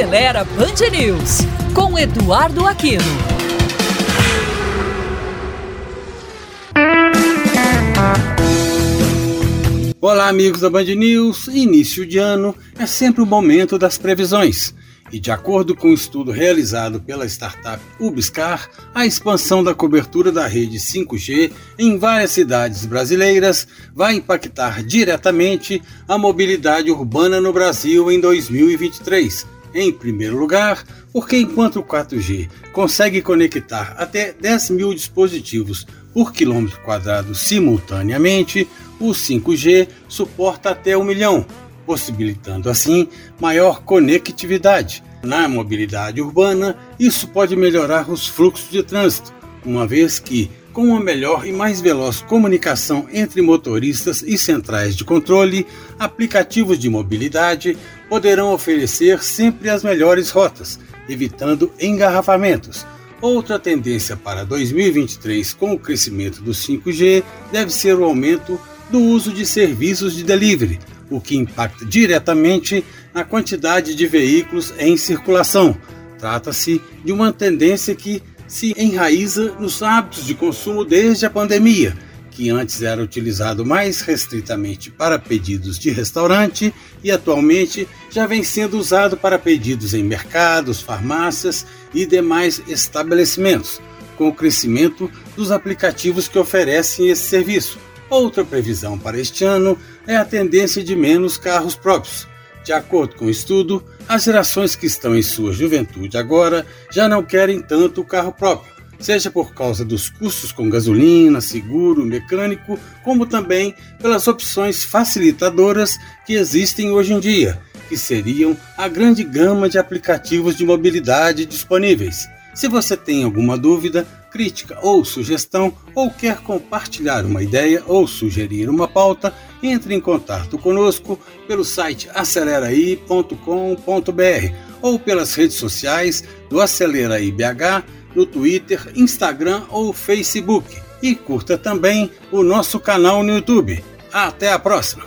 Acelera Band News, com Eduardo Aquino. Olá, amigos da Band News. Início de ano é sempre o momento das previsões. E de acordo com um estudo realizado pela startup Ubiscar, a expansão da cobertura da rede 5G em várias cidades brasileiras vai impactar diretamente a mobilidade urbana no Brasil em 2023. Em primeiro lugar, porque enquanto o 4G consegue conectar até 10 mil dispositivos por quilômetro quadrado simultaneamente, o 5G suporta até um milhão, possibilitando assim maior conectividade. Na mobilidade urbana, isso pode melhorar os fluxos de trânsito, uma vez que, com uma melhor e mais veloz comunicação entre motoristas e centrais de controle, aplicativos de mobilidade poderão oferecer sempre as melhores rotas, evitando engarrafamentos. Outra tendência para 2023 com o crescimento do 5G deve ser o aumento do uso de serviços de delivery, o que impacta diretamente na quantidade de veículos em circulação. Trata-se de uma tendência que se enraiza nos hábitos de consumo desde a pandemia, que antes era utilizado mais restritamente para pedidos de restaurante e atualmente já vem sendo usado para pedidos em mercados, farmácias e demais estabelecimentos, com o crescimento dos aplicativos que oferecem esse serviço. Outra previsão para este ano é a tendência de menos carros próprios. De acordo com o estudo, as gerações que estão em sua juventude agora já não querem tanto o carro próprio, seja por causa dos custos com gasolina, seguro, mecânico, como também pelas opções facilitadoras que existem hoje em dia, que seriam a grande gama de aplicativos de mobilidade disponíveis. Se você tem alguma dúvida, crítica ou sugestão, ou quer compartilhar uma ideia ou sugerir uma pauta, entre em contato conosco pelo site aceleraí.com.br ou pelas redes sociais do Acelera IBH no Twitter, Instagram ou Facebook. E curta também o nosso canal no YouTube. Até a próxima!